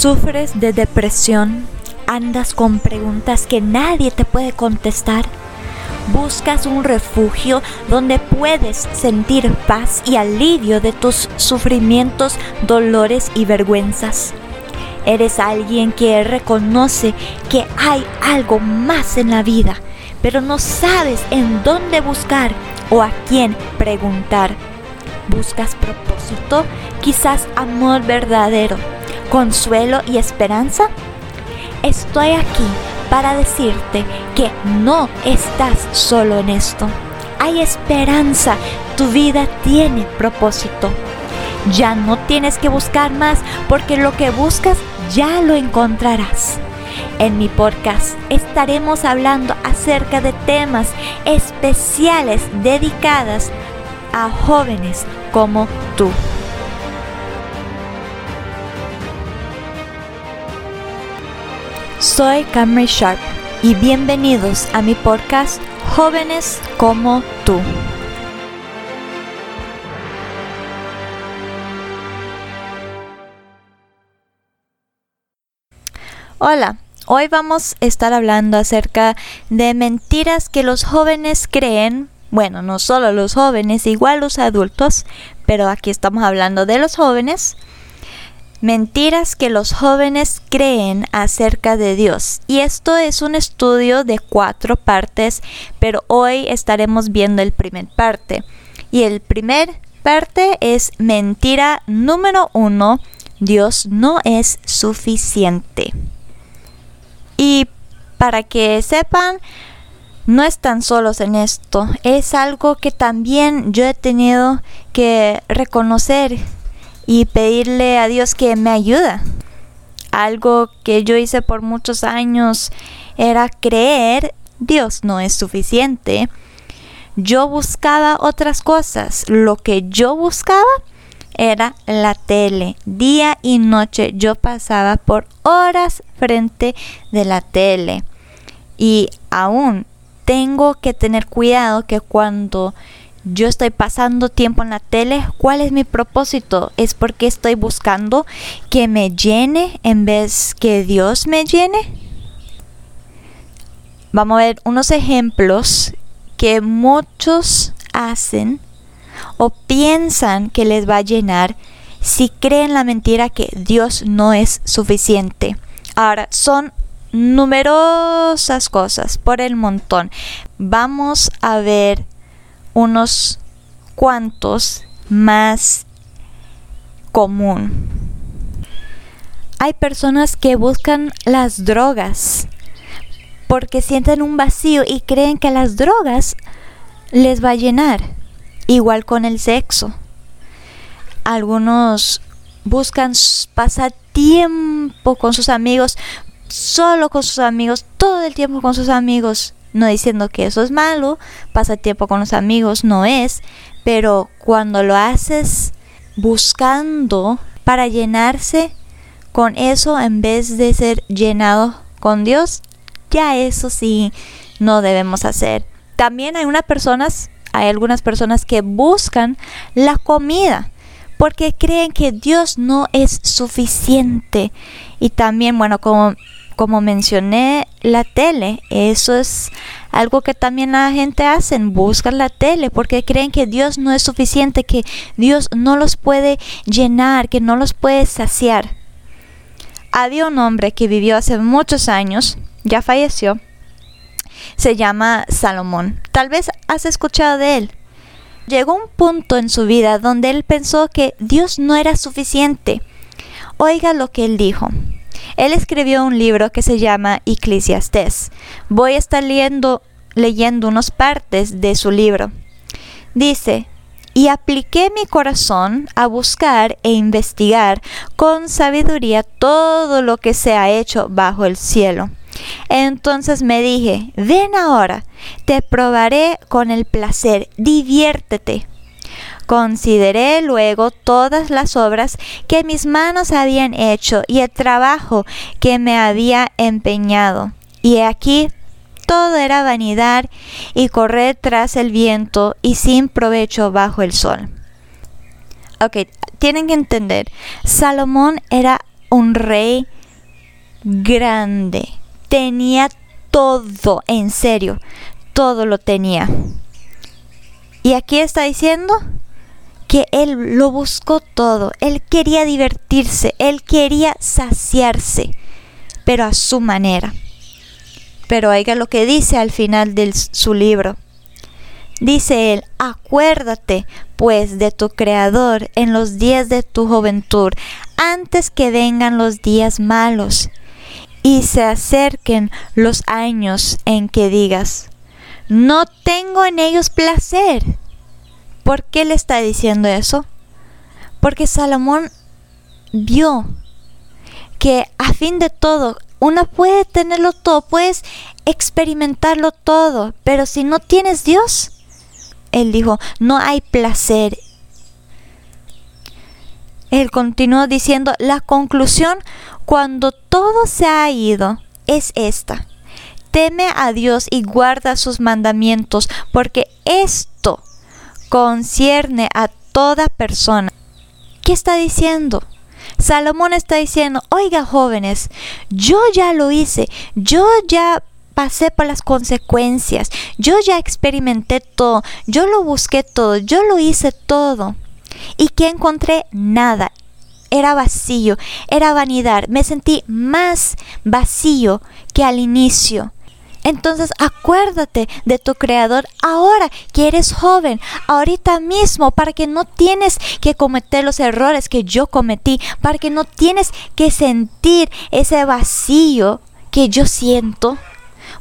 ¿Sufres de depresión? ¿Andas con preguntas que nadie te puede contestar? ¿Buscas un refugio donde puedes sentir paz y alivio de tus sufrimientos, dolores y vergüenzas? ¿Eres alguien que reconoce que hay algo más en la vida, pero no sabes en dónde buscar o a quién preguntar? ¿Buscas propósito? Quizás amor verdadero consuelo y esperanza? Estoy aquí para decirte que no estás solo en esto. Hay esperanza, tu vida tiene propósito. Ya no tienes que buscar más porque lo que buscas ya lo encontrarás. En mi podcast estaremos hablando acerca de temas especiales dedicadas a jóvenes como tú. Soy Camry Sharp y bienvenidos a mi podcast Jóvenes como tú. Hola, hoy vamos a estar hablando acerca de mentiras que los jóvenes creen. Bueno, no solo los jóvenes, igual los adultos, pero aquí estamos hablando de los jóvenes Mentiras que los jóvenes creen acerca de Dios. Y esto es un estudio de cuatro partes, pero hoy estaremos viendo el primer parte. Y el primer parte es mentira número uno. Dios no es suficiente. Y para que sepan, no están solos en esto. Es algo que también yo he tenido que reconocer y pedirle a Dios que me ayuda. Algo que yo hice por muchos años era creer Dios no es suficiente. Yo buscaba otras cosas. Lo que yo buscaba era la tele. Día y noche yo pasaba por horas frente de la tele. Y aún tengo que tener cuidado que cuando yo estoy pasando tiempo en la tele, ¿cuál es mi propósito? ¿Es porque estoy buscando que me llene en vez que Dios me llene? Vamos a ver unos ejemplos que muchos hacen o piensan que les va a llenar si creen la mentira que Dios no es suficiente. Ahora, son numerosas cosas por el montón. Vamos a ver unos cuantos más común. Hay personas que buscan las drogas porque sienten un vacío y creen que las drogas les va a llenar. Igual con el sexo. Algunos buscan pasar tiempo con sus amigos, solo con sus amigos, todo el tiempo con sus amigos no diciendo que eso es malo, pasar tiempo con los amigos no es, pero cuando lo haces buscando para llenarse con eso en vez de ser llenado con Dios, ya eso sí no debemos hacer. También hay unas personas, hay algunas personas que buscan la comida porque creen que Dios no es suficiente. Y también, bueno, como como mencioné, la tele, eso es algo que también la gente hace, buscan la tele porque creen que Dios no es suficiente, que Dios no los puede llenar, que no los puede saciar. Había un hombre que vivió hace muchos años, ya falleció, se llama Salomón. Tal vez has escuchado de él. Llegó un punto en su vida donde él pensó que Dios no era suficiente. Oiga lo que él dijo. Él escribió un libro que se llama Eclesiastes. Voy a estar leyendo, leyendo unas partes de su libro. Dice, y apliqué mi corazón a buscar e investigar con sabiduría todo lo que se ha hecho bajo el cielo. Entonces me dije, ven ahora, te probaré con el placer, diviértete. Consideré luego todas las obras que mis manos habían hecho y el trabajo que me había empeñado. Y aquí todo era vanidad y correr tras el viento y sin provecho bajo el sol. Ok, tienen que entender, Salomón era un rey grande. Tenía todo, en serio, todo lo tenía. Y aquí está diciendo que él lo buscó todo, él quería divertirse, él quería saciarse, pero a su manera. Pero oiga lo que dice al final de su libro. Dice él, acuérdate pues de tu Creador en los días de tu juventud, antes que vengan los días malos y se acerquen los años en que digas, no tengo en ellos placer. ¿Por qué le está diciendo eso? Porque Salomón vio que a fin de todo, uno puede tenerlo todo, puedes experimentarlo todo, pero si no tienes Dios, él dijo, no hay placer. Él continuó diciendo, la conclusión cuando todo se ha ido es esta. Teme a Dios y guarda sus mandamientos, porque esto concierne a toda persona. ¿Qué está diciendo? Salomón está diciendo, oiga jóvenes, yo ya lo hice, yo ya pasé por las consecuencias, yo ya experimenté todo, yo lo busqué todo, yo lo hice todo. ¿Y que encontré? Nada. Era vacío, era vanidad. Me sentí más vacío que al inicio. Entonces acuérdate de tu creador ahora que eres joven, ahorita mismo, para que no tienes que cometer los errores que yo cometí, para que no tienes que sentir ese vacío que yo siento.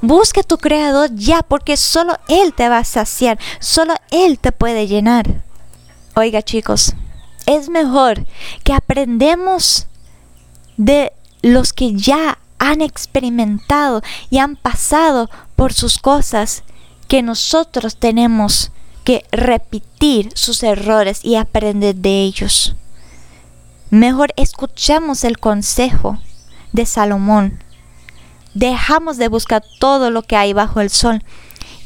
Busca tu creador ya, porque solo Él te va a saciar, solo Él te puede llenar. Oiga chicos, es mejor que aprendemos de los que ya han experimentado y han pasado por sus cosas que nosotros tenemos que repetir sus errores y aprender de ellos. Mejor escuchemos el consejo de Salomón dejamos de buscar todo lo que hay bajo el sol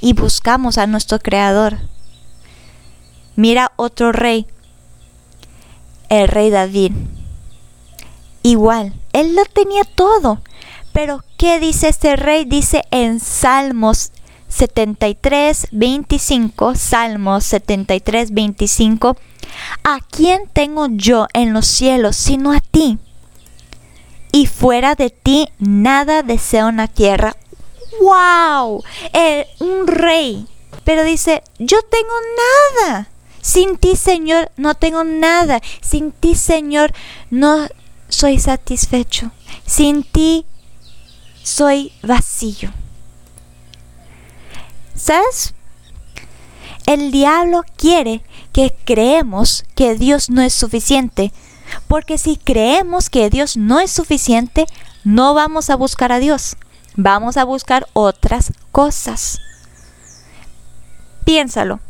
y buscamos a nuestro Creador. Mira otro rey, el rey David. Igual, él lo tenía todo. Pero, ¿qué dice este rey? Dice en Salmos 73, 25, Salmos 73, 25, ¿a quién tengo yo en los cielos sino a ti? y fuera de ti nada deseo en la tierra. ¡Wow! un rey. Pero dice, yo tengo nada. Sin ti, Señor, no tengo nada. Sin ti, Señor, no soy satisfecho. Sin ti, soy vacío. ¿Sabes? El diablo quiere que creemos que Dios no es suficiente porque si creemos que Dios no es suficiente, no vamos a buscar a Dios, vamos a buscar otras cosas. Piénsalo.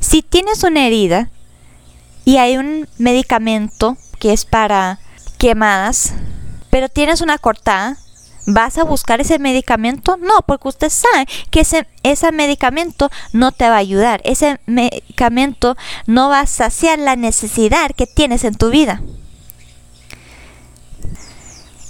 Si tienes una herida y hay un medicamento que es para quemadas, pero tienes una cortada, ¿Vas a buscar ese medicamento? No, porque usted sabe que ese, ese medicamento no te va a ayudar. Ese medicamento no va a saciar la necesidad que tienes en tu vida.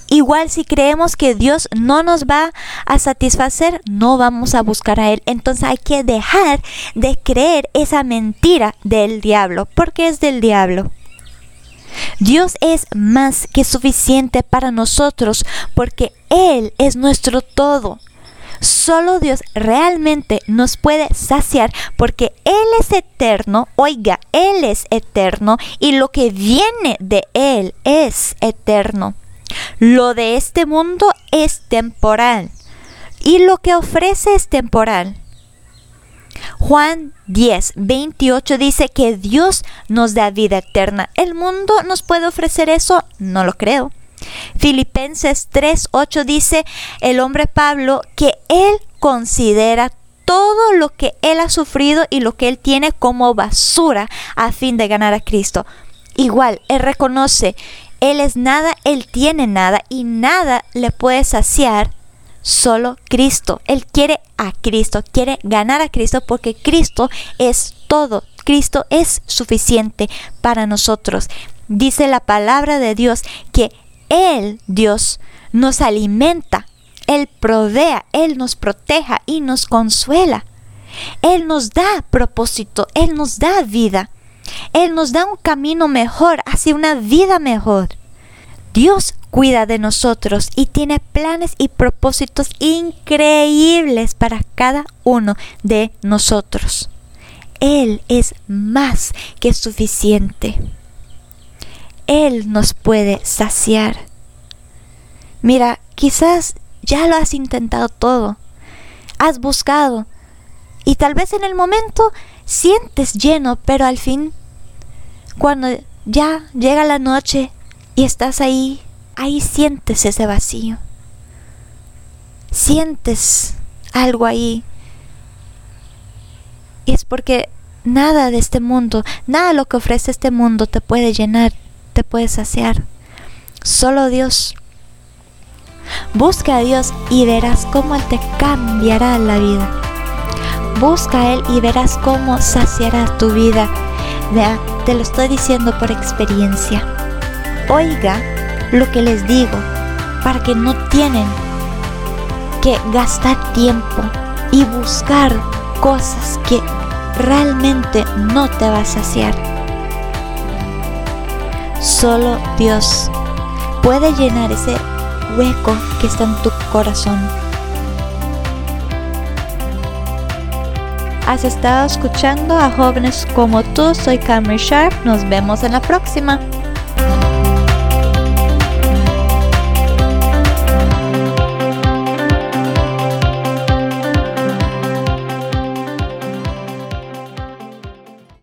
Igual si creemos que Dios no nos va a satisfacer, no vamos a buscar a Él. Entonces hay que dejar de creer esa mentira del diablo, porque es del diablo. Dios es más que suficiente para nosotros porque Él es nuestro todo. Solo Dios realmente nos puede saciar porque Él es eterno, oiga, Él es eterno y lo que viene de Él es eterno. Lo de este mundo es temporal y lo que ofrece es temporal. Juan 10, 28 dice que Dios nos da vida eterna. ¿El mundo nos puede ofrecer eso? No lo creo. Filipenses 3, 8 dice el hombre Pablo que él considera todo lo que él ha sufrido y lo que él tiene como basura a fin de ganar a Cristo. Igual, él reconoce, él es nada, él tiene nada y nada le puede saciar solo Cristo. Él quiere a Cristo, quiere ganar a Cristo porque Cristo es todo. Cristo es suficiente para nosotros. dice la palabra de Dios que Él, Dios, nos alimenta, Él provea, Él nos proteja y nos consuela. Él nos da propósito, Él nos da vida. Él nos da un camino mejor hacia una vida mejor. Dios cuida de nosotros y tiene planes y propósitos increíbles para cada uno de nosotros. Él es más que suficiente. Él nos puede saciar. Mira, quizás ya lo has intentado todo. Has buscado. Y tal vez en el momento sientes lleno, pero al fin, cuando ya llega la noche y estás ahí, ahí sientes ese vacío. Sientes algo ahí. Y es porque nada de este mundo, nada lo que ofrece este mundo te puede llenar, te puede saciar. Solo Dios. Busca a Dios y verás cómo Él te cambiará la vida. Busca a Él y verás cómo saciará tu vida. Vea, te lo estoy diciendo por experiencia. Oiga lo que les digo para que no tienen que gastar tiempo y buscar cosas que realmente no te va a saciar. Solo Dios puede llenar ese hueco que está en tu corazón. Has estado escuchando a jóvenes como tú, soy Cameron Sharp, nos vemos en la próxima.